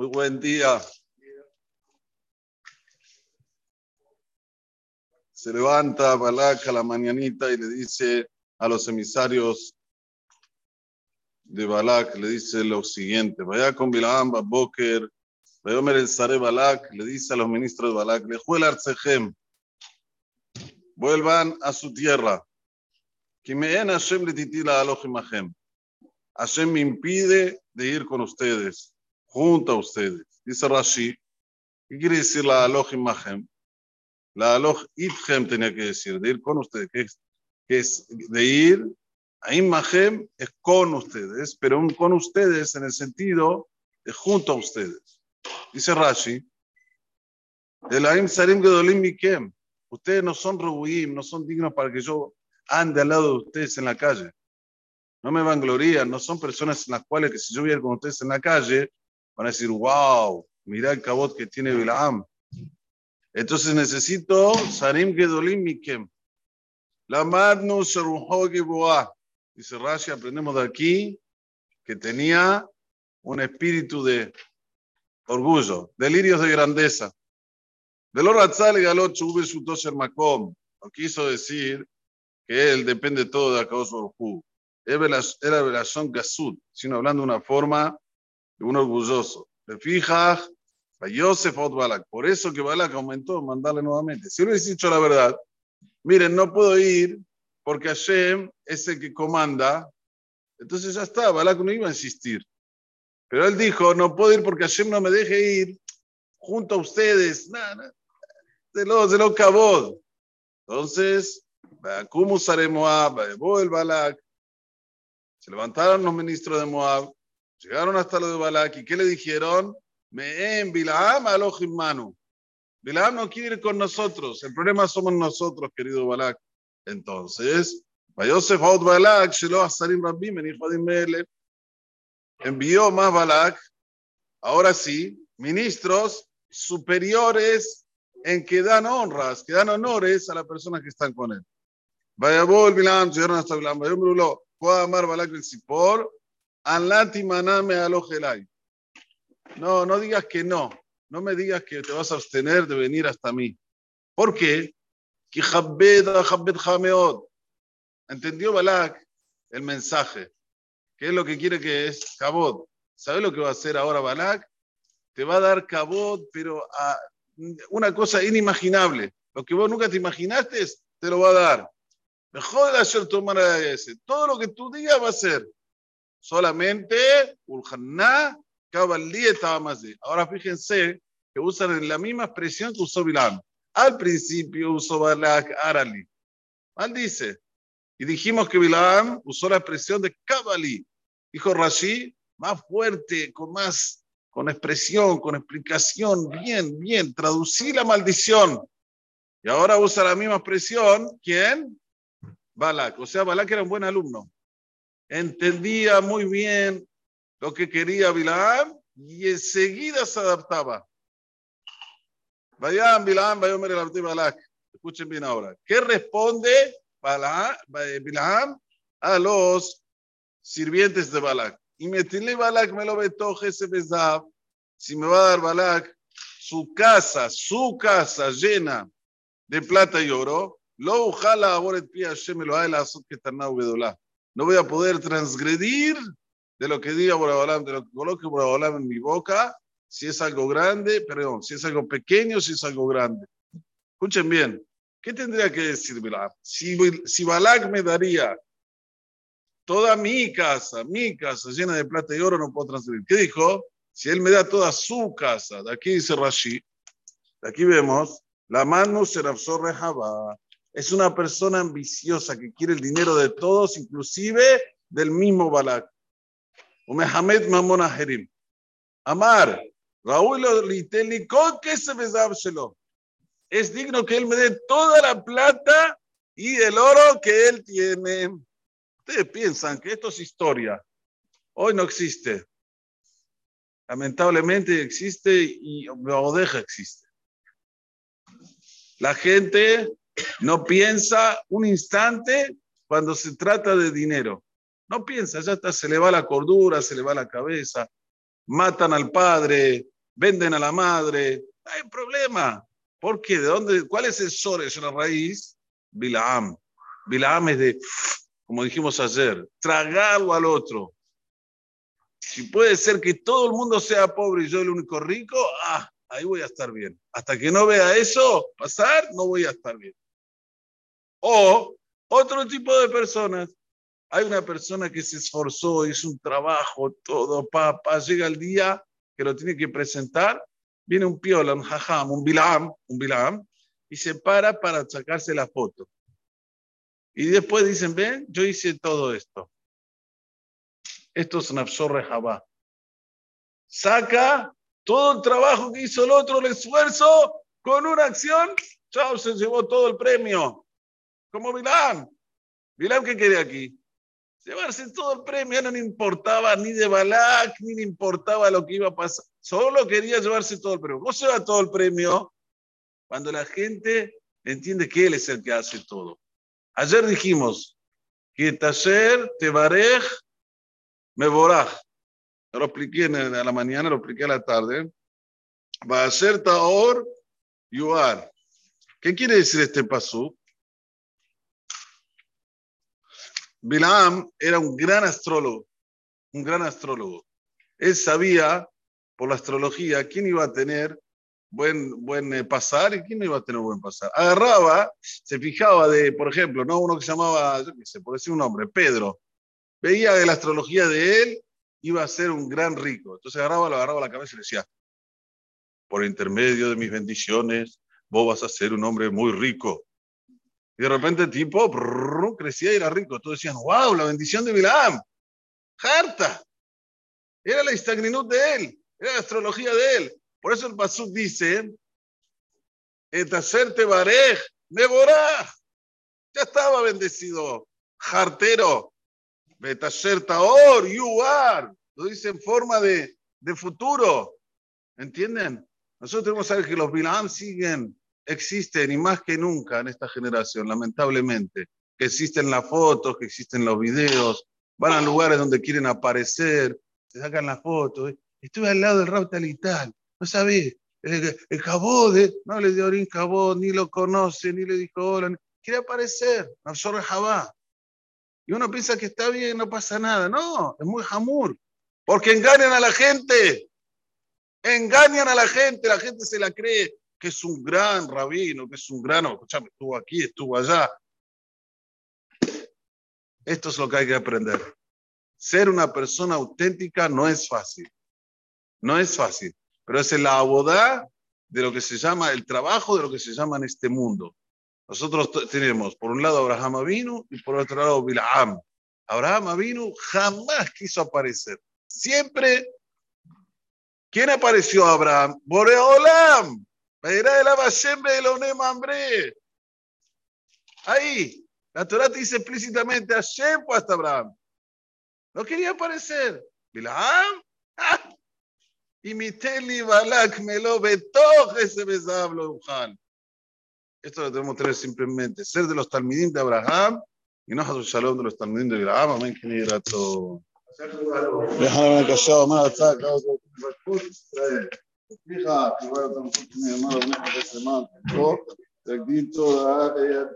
Muy buen día. Se levanta Balak a la mañanita y le dice a los emisarios de Balak, le dice lo siguiente, vaya con Bilam, Boker, Bayomer el Sare Balak, le dice a los ministros de Balak, le el Arcejem, vuelvan a su tierra. Que me en Hashem le titila Hashem me impide de ir con ustedes junto a ustedes. Dice Rashi, ¿qué quiere decir la aloj imagen? La aloj itchem tenía que decir, de ir con ustedes, que es, que es de ir a imagen es con ustedes, pero con ustedes en el sentido de junto a ustedes. Dice Rashi, el Aim Sarim Gedolim Mikem, ustedes no son Rebuim, no son dignos para que yo ande al lado de ustedes en la calle. No me vanglorían, no son personas en las cuales que si yo voy con ustedes en la calle, van a decir, wow, mira el cabot que tiene Bilaam. Entonces necesito Sarim Gedolim Mikem. La Madnu Boa. Dice Rashi, aprendemos de aquí que tenía un espíritu de orgullo, delirios de grandeza. De lo Ratzal Galot Chube su Makom. No quiso decir que él depende todo de Akados Orhu. Era Belashon Gasud, sino hablando de una forma un orgulloso. Te fijas, a Yosef Balak. Por eso que Balak aumentó, mandarle nuevamente. Si hubiese dicho la verdad, miren, no puedo ir porque Hashem es el que comanda. Entonces ya está, Balak no iba a insistir. Pero él dijo, no puedo ir porque Hashem no me deje ir junto a ustedes. Nada, de lo, de lo cabod. Entonces, ¿cómo usaré Moab? el Balak. Se levantaron los ministros de Moab Llegaron hasta lo de Balak y ¿qué le dijeron? Me en Bilaam alojim manu. Bilaam no quiere ir con nosotros. El problema somos nosotros, querido Balak. Entonces, Balak, Shelo Asarim envió más Balak, ahora sí, ministros superiores en que dan honras, que dan honores a las personas que están con él. Vaya Bilam, llegaron hasta Bilam, vaya puedo amar Balak el Sipor, no, no digas que no. No me digas que te vas a abstener de venir hasta mí. ¿Por qué? ¿Entendió Balak el mensaje? ¿Qué es lo que quiere que es? Cabot. ¿Sabes lo que va a hacer ahora Balak? Te va a dar cabot, pero a una cosa inimaginable. Lo que vos nunca te imaginaste, te lo va a dar. Mejor hacer tomar ese. Todo lo que tú digas va a ser solamente. Ahora fíjense que usan la misma expresión que usó Bilam. Al principio usó Balak Arali. Mal dice. Y dijimos que Bilam usó la expresión de Kabalí. Dijo Rashi, más fuerte, con más, con expresión, con explicación, bien, bien, traducí la maldición. Y ahora usa la misma expresión, ¿quién? Balak. O sea, Balak era un buen alumno entendía muy bien lo que quería Bilaam y enseguida se adaptaba. Vayan Bilaam, vayan el Balak. Escuchen bien ahora. ¿Qué responde Bilaam a los sirvientes de Balak? Y me tiene Balak me lo betoje ese besab. Si me va a dar Balak su casa, su casa llena de plata y oro, lo ujala ahora pie me lo ha el azot que está en no voy a poder transgredir de lo que diga Boraholam, de lo que coloque Boraholam en mi boca, si es algo grande, perdón, si es algo pequeño, si es algo grande. Escuchen bien, ¿qué tendría que decir Balak? Si, si Balak me daría toda mi casa, mi casa llena de plata y oro, no puedo transgredir. ¿Qué dijo? Si él me da toda su casa, de aquí dice Rashi, de aquí vemos, la mano se absorbe Jabá, es una persona ambiciosa que quiere el dinero de todos, inclusive del mismo Balak. Mehamed Mamon Aherim. Amar, Raúl que se Es digno que él me dé toda la plata y el oro que él tiene. Ustedes piensan que esto es historia. Hoy no existe. Lamentablemente existe y Odeja existe. La gente no piensa un instante cuando se trata de dinero. No piensa, ya está, se le va la cordura, se le va la cabeza. matan al padre, venden a la madre. Hay problema. ¿Por qué? ¿De dónde? ¿Cuál es el la raíz? Bilaam. Bilaam es de, como dijimos ayer, tragarlo al otro. Si puede ser que todo el mundo sea pobre y yo el único rico, ah, ahí voy a estar bien. Hasta que no vea eso pasar, no voy a estar bien. O otro tipo de personas. Hay una persona que se esforzó, hizo un trabajo, todo, papá, llega el día que lo tiene que presentar, viene un piola, un jajam, un bilam, un bilam, y se para para sacarse la foto. Y después dicen, ven, yo hice todo esto. Esto es un absorre jabá. Saca todo el trabajo que hizo el otro, el esfuerzo, con una acción, chao, se llevó todo el premio. Como Bilam. Bilam, ¿qué quería aquí? Llevarse todo el premio, no le importaba ni de Balak, ni le importaba lo que iba a pasar. Solo quería llevarse todo el premio. ¿Cómo se va todo el premio? Cuando la gente entiende que él es el que hace todo. Ayer dijimos que Tasher, Tebarej, Meboraj. Lo expliqué en la mañana, lo expliqué a la tarde. Va a ser Taor Yuar. ¿Qué quiere decir este pasú? Bilam era un gran astrólogo, un gran astrólogo. Él sabía por la astrología quién iba a tener buen, buen eh, pasar y quién no iba a tener buen pasar. Agarraba, se fijaba de, por ejemplo, ¿no? uno que se llamaba, yo qué sé, por decir un nombre, Pedro. Veía de la astrología de él, iba a ser un gran rico. Entonces agarraba, lo agarraba a la cabeza y le decía, por intermedio de mis bendiciones, vos vas a ser un hombre muy rico. Y de repente el tipo crecía y era rico. Todos decían, wow, la bendición de Bilam. Harta. Era la istagninut de él. Era la astrología de él. Por eso el Pasuk dice, Etacerte barej, Deborah. Ya estaba bendecido. Jartero. Betasher taor, yuar. Lo dice en forma de, de futuro. ¿Entienden? Nosotros tenemos que saber que los Bilam siguen existen y más que nunca en esta generación, lamentablemente, que existen las fotos, que existen los videos, van a lugares donde quieren aparecer, se sacan las fotos. Estuve al lado del Raúl tal y tal, no sabés, el, el Jabode, no le dio Orin Jabod, ni lo conoce, ni le dijo hola, quiere aparecer, absorbe Jabá. Y uno piensa que está bien, no pasa nada. No, es muy jamur, porque engañan a la gente. Engañan a la gente, la gente se la cree que es un gran rabino, que es un gran, escúchame, estuvo aquí, estuvo allá. Esto es lo que hay que aprender. Ser una persona auténtica no es fácil. No es fácil, pero es la abodá de lo que se llama el trabajo de lo que se llama en este mundo. Nosotros tenemos por un lado Abraham Avinu y por otro lado Bilaam. Abraham Avinu jamás quiso aparecer. Siempre, ¿quién apareció Abraham? Boreolam. Ahí, la Torah te dice explícitamente, Hashem fue hasta Abraham. No quería aparecer. Bilam, ah, y mi teli balak me lo betoj ese besablo Esto lo tenemos que tener simplemente, ser de los talmidim de Abraham y no hacer shalom de los talmidim de Abraham. Amén, que ni grato. Déjame callado más, acá, סליחה, תשובה יותר חוץ מלמעלה ונכס למעלה, לא, תגדיל תורה וידיד